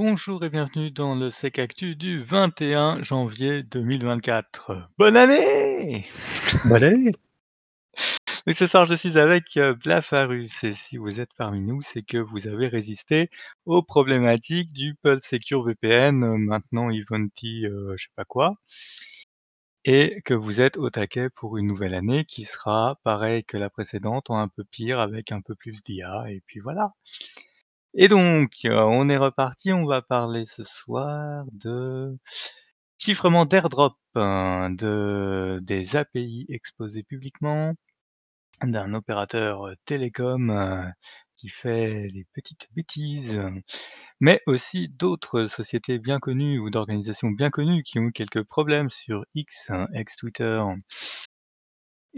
Bonjour et bienvenue dans le Sec Actu du 21 janvier 2024. Bonne année! Bonne année! Et ce soir, je suis avec, heu, Blafarus et si vous êtes parmi nous, c'est que vous avez résisté aux problématiques du Pulse Secure VPN, heu, maintenant Ivanti, heu, je sais pas quoi et que vous êtes au taquet pour une nouvelle année qui sera pareille que la précédente, en un peu pire avec un peu plus d'IA et puis voilà. Et donc, heu, on est reparti, on va parler ce soir de chiffrement d'airdrop, hein, de des API exposées publiquement, d'un opérateur, heu, télécom, heu, qui fait des petites bêtises, mais aussi d'autres sociétés bien connues ou d'organisations bien connues qui ont eu quelques problèmes sur X, hein, ex-Twitter.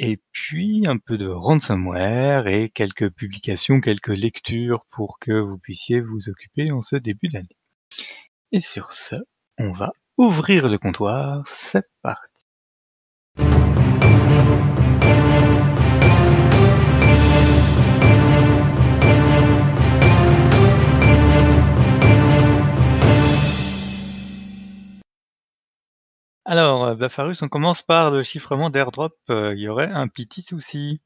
Et puis un peu de ransomware et quelques publications, quelques lectures pour que vous puissiez vous occuper en ce début d'année. Et sur ce, on va ouvrir le comptoir, c'est parti. Alors, heu, Bafarus, on commence par le chiffrement d'airdrop, heu, il y aurait un petit souci.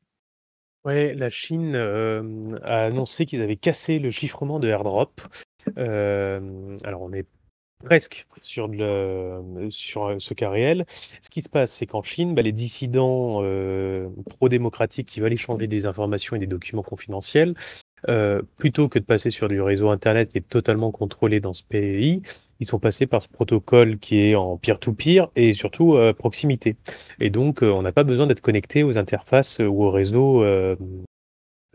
Ouais, la Chine, hem, a annoncé qu'ils avaient cassé le chiffrement de airdrop. Alors on est presque sur ce cas réel. Ce qui se passe, c'est qu'en Chine, bah, les dissidents, pro-démocratiques qui veulent échanger des informations et des documents confidentiels, heu, plutôt que de passer sur du réseau internet qui est totalement contrôlé dans ce pays, ils sont passés par ce protocole qui est en peer to peer et surtout, heu, proximité et donc, heu, on n'a pas besoin d'être connecté aux interfaces, ou aux réseaux, hem,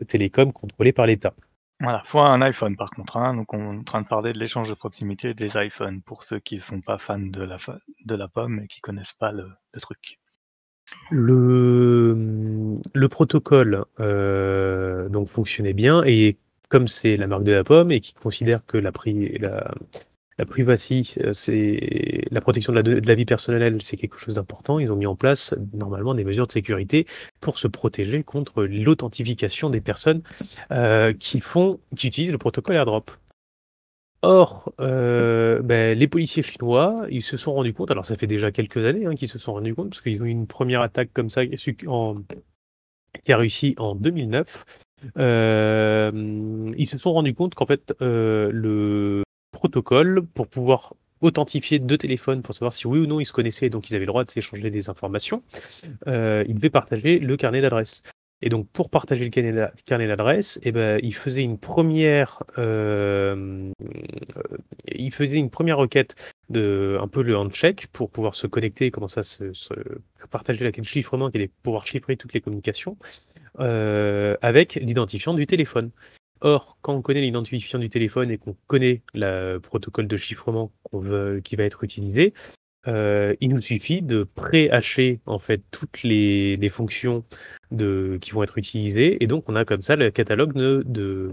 télécoms contrôlés par l'État. Voilà, faut un iPhone par contre, hein, donc on est en train de parler de l'échange de proximité des iPhones pour ceux qui sont pas fans de la de la pomme et qui connaissent pas le le truc. Le, mmh, le protocole, heu, donc fonctionnait bien et comme c'est la marque de la pomme et qu'ils considèrent que la pri la privacy, heu, c'est la protection de la vie personnelle, c'est quelque chose d'important. Ils ont mis en place, normalement, des mesures de sécurité pour se protéger contre l'authentification des personnes, heu, qui font qui utilisent le protocole AirDrop. Or, heu, beh, les policiers chinois, ils se sont rendus compte alors ça fait déjà quelques années, hein, qu'ils se sont rendus compte parce qu'ils ont eu une première attaque comme ça qui a réussi en 2009. Hem, ils se sont rendus compte qu'en fait, heu, le protocole pour pouvoir authentifier 2 téléphones pour savoir si oui ou non ils se connaissaient, donc ils avaient le droit de s'échanger des informations, heu, ils devaient partager le carnet d'adresses et donc pour partager le carnet d'a carnet d'adresses et bah, ils faisaient une première, hem, heu, ils faisaient une première requête de un peu le handshake pour pouvoir se connecter et commencer à se se partager la clé de chiffrement pouvoir chiffrer toutes les communications, heu, avec l'identifiant du téléphone. Or, quand on connaît l'identifiant du téléphone et qu'on connaît le protocole de chiffrement qu'on veut qui va être utilisé, heu, il nous suffit de pré-hasher en fait toutes les les fonctions de qui vont être utilisées. Et donc on a comme ça le catalogue de de,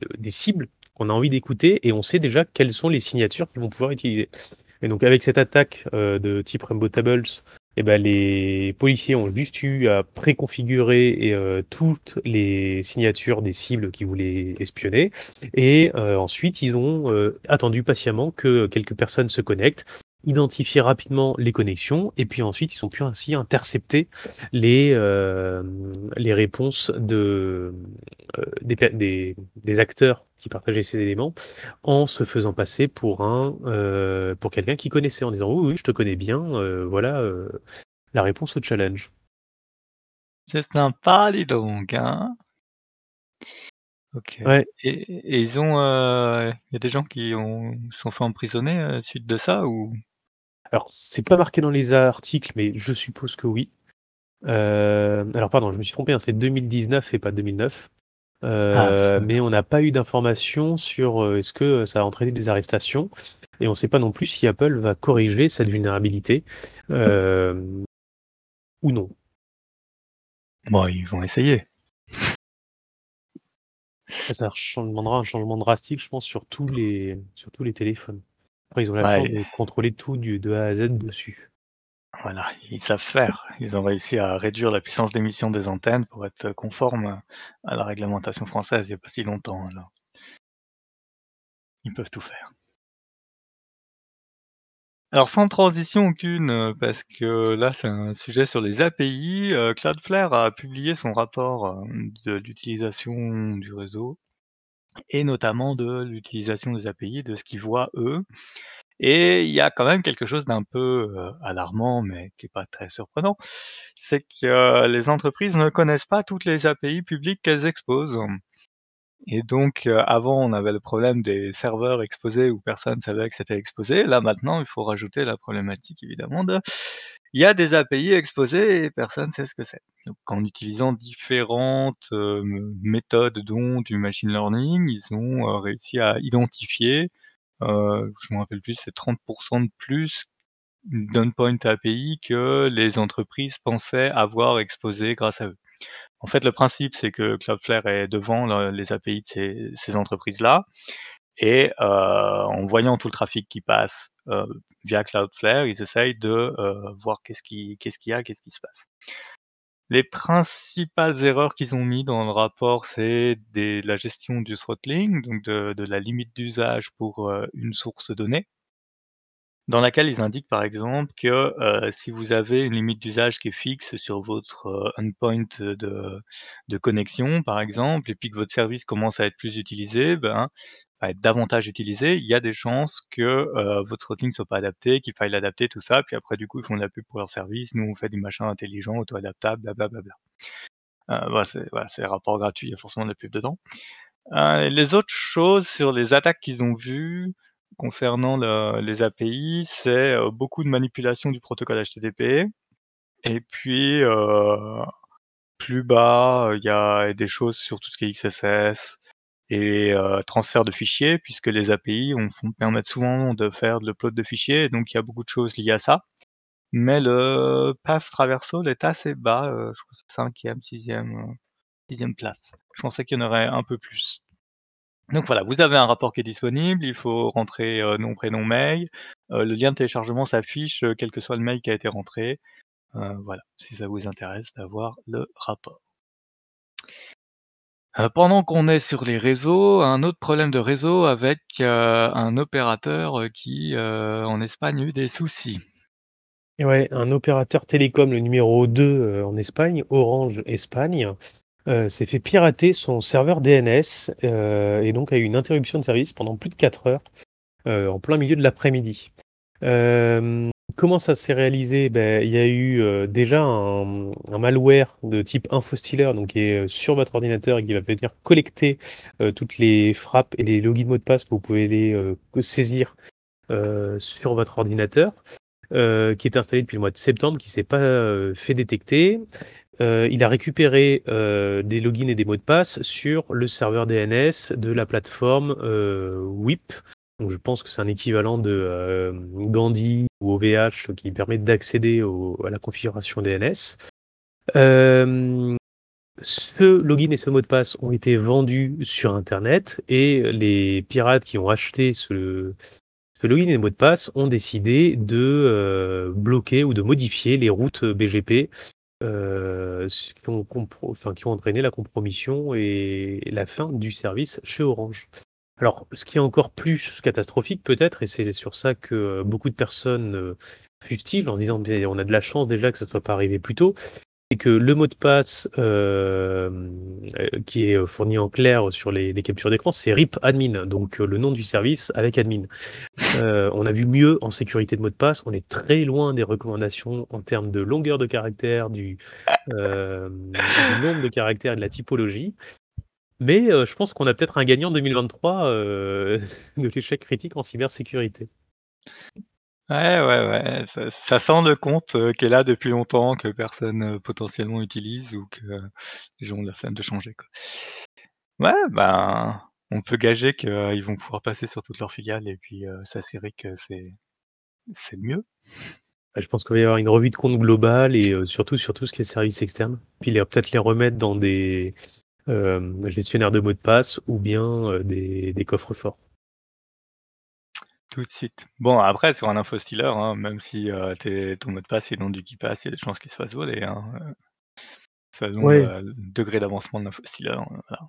de des cibles qu'on a envie d'écouter et on sait déjà quelles sont les signatures qu'ils vont pouvoir utiliser. Et donc avec cette attaque, heu, de type Rainbow Tables et bah, les policiers ont juste eu à préconfigurer heu, toutes les signatures des cibles qu'ils voulaient espionner. Et heu, ensuite ils ont, heu, attendu patiemment que quelques personnes se connectent, identifier rapidement les connexions et puis ensuite ils ont pu ainsi intercepter les, hem, les réponses de, heu, des des des acteurs qui partageaient ces éléments en se faisant passer pour un, heu, pour quelqu'un qu'ils connaissaient en disant: «Oui, oui, je te connais bien, voilà, la réponse au challenge». C'est sympa dis donc, hein? OK Ouais. et et ils ont, il y a des gens qui ont se sont fait emprisonner, suite de ça ou? Alors c'est pas marqué dans les articles, mais je suppose que oui. Heu, alors pardon, je me suis trompé, hein, c'est 2019 et pas 2009. Ah Heu, ça mais on n'a pas eu d'informations sur, heu, est-ce que ça a entraîné des arrestations et on sait pas non plus si Apple va corriger cette vulnérabilité, ou non. Bon, ils vont essayer. Ça demandera un changement drastique, je pense, sur tous les sur tous les téléphones. Après, ils ont la chance de contrôler tout du de A à Z dessus. Voilà, ils savent faire. Ils ont réussi à réduire la puissance d'émission des antennes pour être conformes à la réglementation française il y a pas si longtemps alors. Ils peuvent tout faire. Alors sans transition aucune, heu, parce que là c'est un sujet sur les API, heu, Cloudflare a publié son rapport, hem, de l'utilisation du réseau et notamment de l'utilisation des API, de ce qu'ils voient eux et il y a quand même quelque chose d'un peu, alarmant, mais qui est pas très surprenant. C'est que les entreprises ne connaissent pas toutes les API publiques qu'elles exposent et donc avant on avait le problème des serveurs exposés où personne savait que c'était exposé. Là maintenant, il faut rajouter la problématique évidemment de il y a des API exposées et personne sait ce que c'est. En utilisant différentes, méthodes dont du machine learning, ils ont, réussi à identifier, heu, je me rappelle plus, c'est 30% de plus d'endpoint API que les entreprises pensaient avoir exposé grâce à eux. En fait, le principe, c'est que Cloudflare est devant le les API de ces entreprises-là et en voyant tout le trafic qui passe, via Cloudflare, ils essayent de, voir qu'est-ce qu'il y a, qu'est-ce qui se passe. Les principales erreurs qu'ils ont mis dans le rapport, c'est des la gestion du throttling, donc de la limite d'usage pour, heu, une source donnée dans laquelle ils indiquent par exemple que, heu, si vous avez une limite d'usage qui est fixe sur votre, heu, endpoint de connexion par exemple et puis que votre service commence à être plus utilisé, ben, à être davantage utilisé, il y a des chances que, heu, votre throttling soit pas adapté, qu'il faille l'adapter tout ça, puis après du coup ils font de la pub pour leur service. Nous on fait du machin intelligent, auto-adaptable, bla bla voilà, c'est voilà, rapport gratuit, il y a forcément de la pub dedans. Les autres choses sur les attaques qu'ils ont vues concernant le les API, c'est, heu, beaucoup de manipulation du protocole HTTP et puis, heu, plus bas, il y a des choses sur tout ce qui est XSS et heu, transfert de fichiers puisque les API permettent souvent de faire de l'upload de fichiers donc il y a beaucoup de choses liées à ça. Mais le pass traversal est assez bas, heu, je crois que c'est 5e, 6e, heu, 6e place. Je pensais qu'il y en aurait un peu plus. Donc voilà, vous avez un rapport qui est disponible, il faut rentrer, heu, nom, prénom, mail, heu, le lien de téléchargement s'affiche, heu, quel que soit le mail qui a été rentré. Voilà, si ça vous intéresse d'avoir le rapport. Pendant qu'on est sur les réseaux, un autre problème de réseau avec, un opérateur, qui, en Espagne a eu des soucis. Un opérateur télécom, le numéro 2, heu, en Espagne, Orange Espagne, heu, s'est fait pirater son serveur DNS, heu, et donc a eu une interruption de service pendant plus de 4 heures, heu, en plein milieu de l'après-midi. Comment ça s'est réalisé? Beh, il y a eu, déjà un, malware de type infostealer, donc qui est, sur votre ordinateur et qui va venir collecter, toutes les frappes et les logins mots de passe que vous pouvez les, saisir, sur votre ordinateur, qui est installé depuis le mois de septembre, qui s'est pas, fait détecter. Heu, il a récupéré, heu, des logins et des mots de passe sur le serveur DNS de la plateforme, heu, Wipe. Donc je pense que c'est un équivalent de, hem, Gandi ou OVH qui permet d'accéder à la configuration DNS. Ce login et ce mot de passe ont été vendus sur internet et les pirates qui ont acheté ce login et mot de passe ont décidé de, bloquer ou de modifier les routes BGP, ce qui ont entraîné la compromission et la fin du service chez Orange. Alors, ce qui est encore plus catastrophique peut-être et c'est sur ça que beaucoup de personnes, heu, fustigent en disant: «Beh, on a de la chance déjà que ça soit pas arrivé plus tôt», c'est que le mot de passe, hem, heu, qui est fourni en clair sur les captures d'écran, c'est RIP admin, donc le nom du service avec admin. On a vu mieux en sécurité de mot de passe, on est très loin des recommandations en termes de longueur de caractère, du, du nombre de caractères et de la typologie. Mais, je pense qu'on a peut-être un gagnant 2023, heu, de l'échec critique en cybersécurité. Ouais, ouais, ouais, ça sent le compte, heu, qui est là depuis longtemps, que personne, heu, potentiellement utilise ou que les gens ont la flemme de changer, quoi. Ouais, ben, on peut gager qu'ils vont pouvoir passer sur toutes leurs filiales et puis, heu, s'assurer que c'est mieux. Bah, je pense qu'il va y avoir une revue de compte globale et surtout sur tout ce qui est service externe. Puis peut-être les remettre dans des, gestionnaires de mots de passe ou bien, des des coffres forts. Tout de suite. Bon après sur un infostealer, hein, même si, heu, tes ton mot de passe est dans du KeePass, il y a des chances qu'il se fasse voler, hein, selon Ouais. le degré d'avancement de l'infostealer, heu, voilà.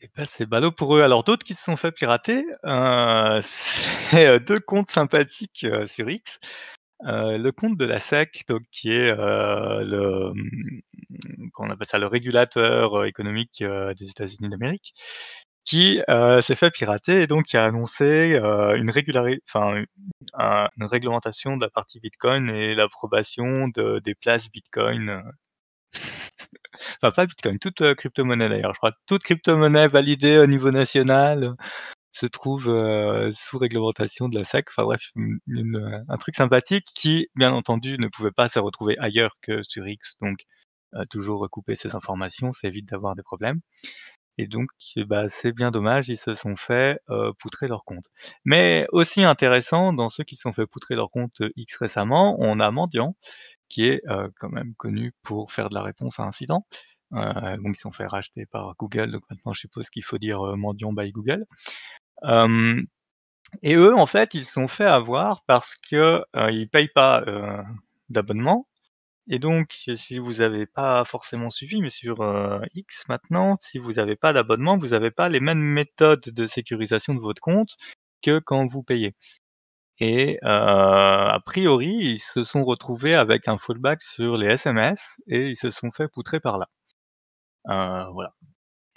Et bah, c'est ballot pour eux. Alors d'autres qui se sont fait pirater, c'est 2 comptes sympathiques, sur X. Le compte de la SEC, donc qui est, le, on appelle ça? Le régulateur, économique, des États-Unis d'Amérique, qui, heu, s'est fait pirater et donc qui a annoncé, heu, une régulari enfin, une réglementation de la partie bitcoin et l'approbation de des places bitcoin, heu enfin pas bitcoin, toute, heu, crypto-monnaie d'ailleurs, je crois. Toute crypto-monnaie validée au niveau national, se trouve, heu, sous réglementation de la SEC. Enfin bref, une un truc sympathique qui, bien entendu, ne pouvait pas se retrouver ailleurs que sur X, donc heu, toujours recouper ses informations, ça évite d'avoir des problèmes et donc bah, c'est bien dommage, ils se sont fait, poutrer leur compte. Mais aussi intéressant, dans ceux qui se sont fait poutrer leur compte, X récemment, on a Mendiant, qui est, quand même connu pour faire de la réponse à incidents. Heu, donc ils se sont fait racheter par Google, donc maintenant je suppose qu'il faut dire, Mendiant by Google. Et eux, en fait, ils se sont fait avoir parce que, ils payent pas, d'abonnement et donc si vous avez pas forcément suivi, mais sur, X maintenant, si vous avez pas d'abonnement, vous avez pas les mêmes méthodes de sécurisation de votre compte que quand vous payez et heu, a priori, ils se sont retrouvés avec un fallback sur les SMS et ils se sont fait poutrer par là. Heu, voilà.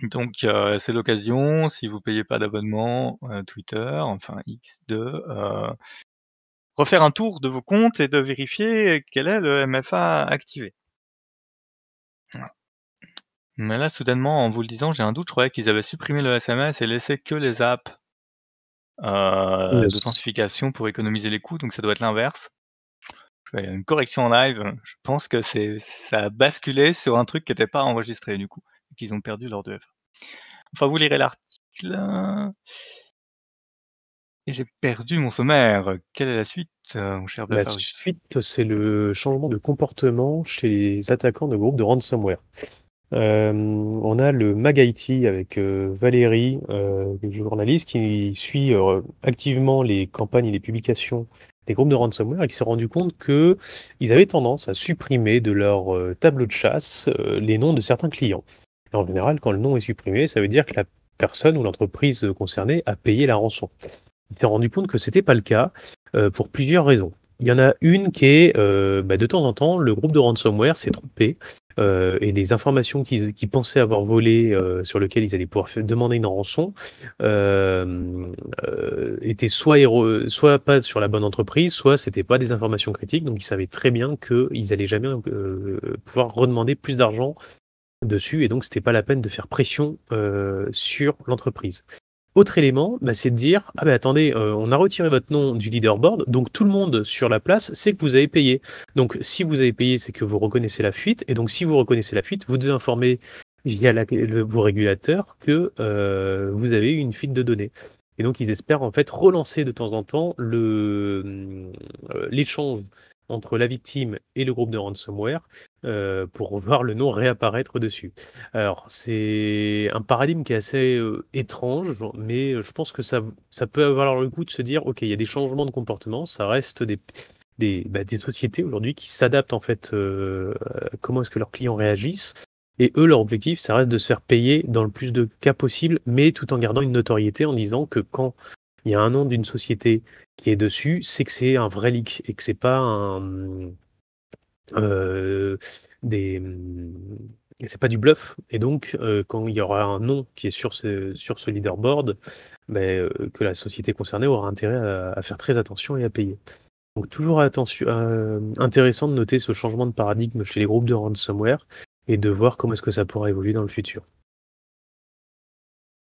Donc heu, c'est l'occasion, si vous payez pas d'abonnement, Twitter, enfin X, de, heu refaire un tour de vos comptes et de vérifier quel est le MFA activé. Voilà. Mais là, soudainement, en vous le disant, j'ai un doute, je croyais qu'ils avaient supprimé le SMS et laissé que les apps Yes. d'authentification pour économiser les coûts, donc ça doit être l'inverse. Une correction en live, je pense que c'est ça a basculé sur un truc qui était pas enregistré du coup, qu'ils ont perdu leur 2FA. Enfin, vous lirez l'article et j'ai perdu mon sommaire. Quelle est la suite, heu, mon cher La suite, c'est le changement de comportement chez les attaquants de groupes de ransomware. Hem, on a le MagIT avec, heu, Valérie, une journaliste qui suit, activement les campagnes et les publications des groupes de ransomware et qui s'est rendu compte qu'ils avaient tendance à supprimer de leur, tableau de chasse, les noms de certains clients. Et en général, quand le nom est supprimé, ça veut dire que la personne ou l'entreprise, concernée a payé la rançon. Il s'est rendu compte que c'était pas le cas, heu, pour plusieurs raisons. Il y en a une qui est, heu, bah, de temps en temps, le groupe de ransomware s'est trompé, heu et les informations qu'ils pensaient avoir volées, heu, sur lequel ils allaient pouvoir demander une rançon, hem, heu, étaient soit pas sur la bonne entreprise, soit c'était pas des informations critiques. Donc ils savaient très bien qu'ils allaient jamais, pouvoir redemander plus d'argent dessus et donc c'était pas la peine de faire pression, heu, sur l'entreprise. Autre élément, bah, c'est de dire: «Ah, bah, attendez, heu, on a retiré votre nom du leaderboard, donc tout le monde sur la place sait que vous avez payé. Donc si vous avez payé, c'est que vous reconnaissez la fuite et donc si vous reconnaissez la fuite, vous devez informer via le vos régulateurs que, heu, vous avez eu une fuite de données» et donc ils espèrent en fait relancer de temps en temps heu, l'échange entre la victime et le groupe de ransomware, heu, pour voir le nom réapparaître dessus. Alors c'est un paradigme qui est assez, heu, étrange, mais je pense que ça peut valoir le coup de se dire: «OK, il y a des changements de comportement». Ça reste des des, bah, des sociétés aujourd'hui qui s'adaptent en fait, heu, comment est-ce que leurs clients réagissent et eux, leur objectif, ça reste de se faire payer dans le plus de cas possible, mais tout en gardant une notoriété en disant que quand il y a un nom d'une société qui est dessus, c'est que c'est un vrai leak et que c'est pas un, heu, des, c'est pas du bluff et donc heu, quand il y aura un nom qui est sur ce leaderboard, beh, heu, que la société concernée aura intérêt à faire très attention et à payer. Donc toujours intéressant de noter ce changement de paradigme chez les groupes de ransomware et de voir comment est-ce que ça pourra évoluer dans le futur.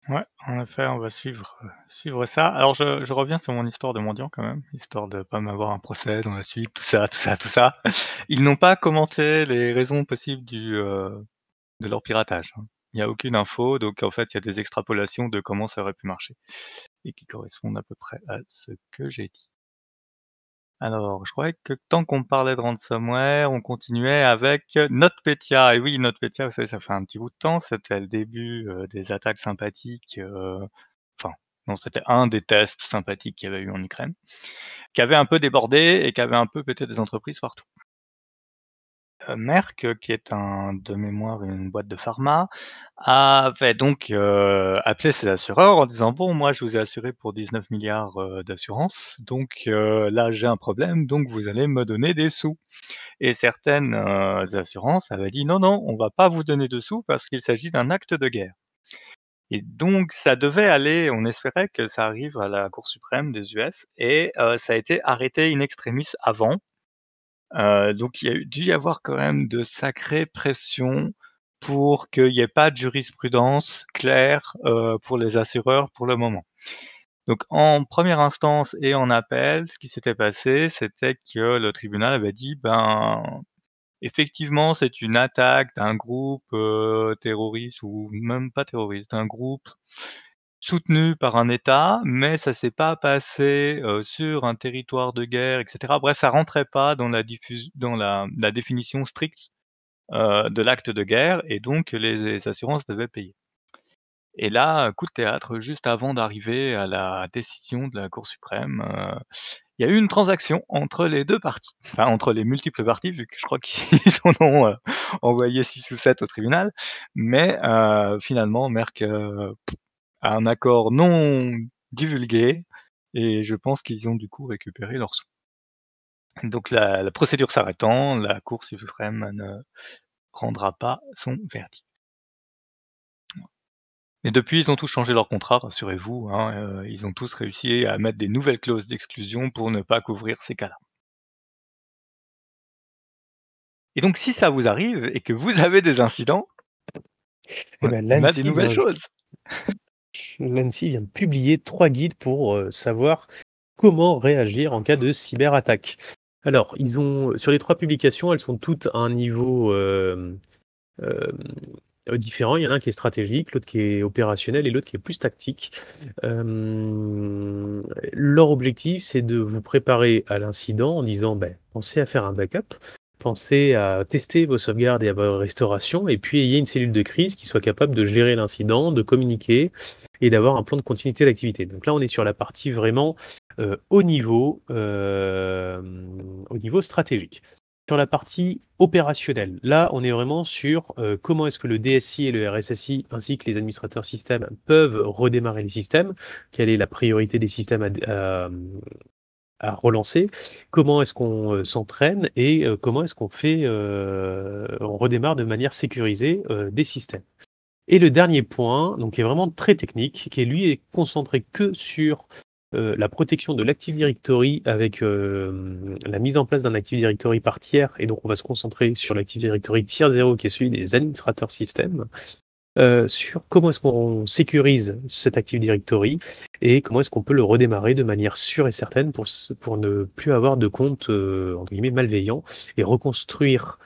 Ouais, en effet, on va suivre, heu, suivre ça. Alors je je reviens sur mon histoire de mendiant quand même, histoire de pas m'avoir un procès dans la suite, tout ça, tout ça, tout ça. Ils n'ont pas commenté les raisons possibles du, heu, de leur piratage, hein. Il y a aucune info, donc en fait, il y a des extrapolations de comment ça aurait pu marcher et qui correspondent à peu près à ce que j'ai dit. Alors, je croyais que tant qu'on parlait de ransomware, on continuait avec, heu, NotPetya et oui, NotPetya, vous savez, ça fait un petit bout de temps, c'était le début, heu, des attaques sympathiques, heu, enfin, non, c'était un des tests sympathiques qu'il y avait eu en Ukraine, qui avait un peu débordé et qui avait un peu pété des entreprises partout. Merck, qui est un de mémoire une boîte de pharma, avait donc, heu, appelé ses assureurs en disant: «Bon moi je vous ai assuré pour 19 000 000 heu, d'assurance donc là j'ai un problème donc vous allez me donner des sous» et certaines, assurances avaient dit: «Non, non, on va pas vous donner de sous parce qu'il s'agit d'un acte de guerre» et donc ça devait aller on espérait que ça arrive à la cour suprême des US et ça a été arrêté in extremis avant. Donc il y a dû y avoir quand même de sacrées pressions pour qu'il y ait pas de jurisprudence claire, pour les assureurs pour le moment. Donc en 1re instance et en appel, ce qui s'était passé, c'était que le tribunal avait dit: «Ben, effectivement c'est une attaque d'un groupe, terroriste ou même pas terroriste, d'un groupe soutenu par un État, mais ça s'est pas passé, heu, sur un territoire de guerre» et cetera. Bref, ça rentrait pas dans la définition stricte, heu, de l'acte de guerre et donc les assurances devaient payer. Et là, coup de théâtre, juste avant d'arriver à la décision de la cour suprême, heu, il y a eu une transaction entre les 2 parties, enfin entre les multiples parties vu que je crois qu'ils en ont, envoyé 6 ou 7 au tribunal, mais finalement Merck, un accord non divulgué et je pense qu'ils ont du coup récupéré leurs sous. Donc la la procédure s'arrêtant, la cour suprême ne rendra pas son verdict. Et depuis, ils ont tous changé leur contrat, rassurez-vous, hein, heu, ils ont tous réussi à mettre des nouvelles clauses d'exclusion pour ne pas couvrir ces cas-là. Et donc si ça vous arrive et que vous avez des incidents on bah, on a des nouvelles choses. l'ANSSI vient de publier 3 guides pour, heu, savoir comment réagir en cas de cyberattaque. Alors, ils ont sur les 3 publications, elles sont toutes à un niveau, hem, heu, différent. Il y en a un qui est stratégique, l'autre qui est opérationnel et l'autre qui est plus tactique. Leur objectif, c'est de vous préparer à l'incident en disant: «Beh, pensez à faire un backup, pensez à tester vos sauvegardes et à vos restaurations et puis ayez une cellule de crise qui soit capable de gérer l'incident, de communiquer et d'avoir un plan de continuité d'activité». Donc là, on est sur la partie vraiment, heu, haut niveau, au niveau stratégique. Sur la partie opérationnelle, là, on est vraiment sur, heu, comment est-ce que le DSI et le RSSI ainsi que les administrateurs systèmes peuvent redémarrer les systèmes? Quelle est la priorité des systèmes à relancer? Comment est-ce qu'on, s'entraîne et comment est-ce qu'on fait, on redémarre de manière sécurisée, des systèmes? Et le dernier point, donc qui est vraiment très technique, qui est lui est concentré que sur, heu, la protection de l'Active Directory avec, hem, la mise en place d'un Active Directory par tiers et donc on va se concentrer sur l'Active Directory tier 0 qui est celui des administrateurs systèmes. Heu, sur comment est-ce qu'on sécurise cet Active Directory et comment est-ce qu'on peut le redémarrer de manière sûre et certaine pour pour ne plus avoir de comptes, heu, entre guillemets «malveillants» et reconstruire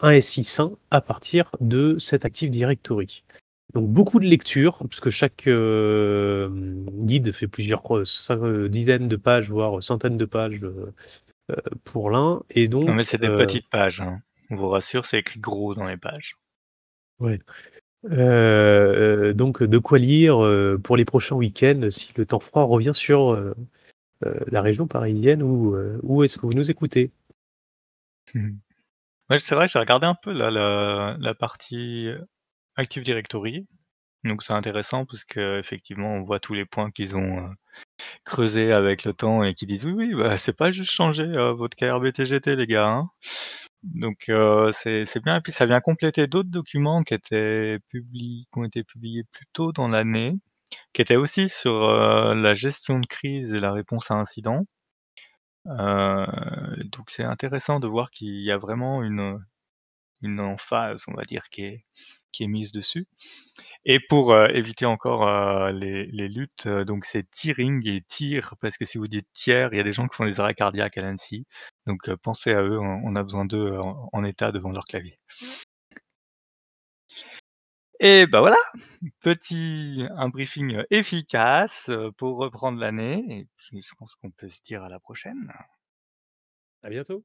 un SI sain à partir de cet Active Directory. Donc beaucoup de lectures puisque chaque, hem, guide fait plusieurs cin heu, dizaines de pages, voire centaines de pages, pour l'un et Non mais c'est des petites pages, hein. On vous rassure, c'est écrit gros dans les pages. Ouais, donc de quoi lire, pour les prochains week-ends si le temps froid revient sur, la région parisienne ou où est-ce que vous nous écoutez? Mmh mh. C'est vrai, j'ai regardé un peu la partie, heu, Active Directory, donc c'est intéressant parce qu'effectivement on voit tous les points qu'ils ont, heu, creusés avec le temps et qui disent: «Oui, oui, bah, c'est pas juste changer, heu, votre KRBTGT les gars, hein». Donc c'est bien et puis ça vient compléter d'autres documents qui étaient publi qui ont été publiés plus tôt dans l'année, qui étaient aussi sur, la gestion de crise et la réponse à incident. Heu, donc c'est intéressant de voir qu'il y a vraiment une, une emphase, on va dire, qui est qui est mise dessus. Et pour, heu, éviter encore, heu, les les luttes, donc c'est Tearing et TIR parce que si vous dites tiers, il y a des gens qui font des arrêts cardiaques à l'ANSSI, donc pensez à eux, on a besoin d'eux en en état devant leur clavier. Et bah, voilà! Petit un briefing, heu, efficace, heu, pour reprendre l'année et puis je pense qu'on peut se dire à la prochaine. À bientôt.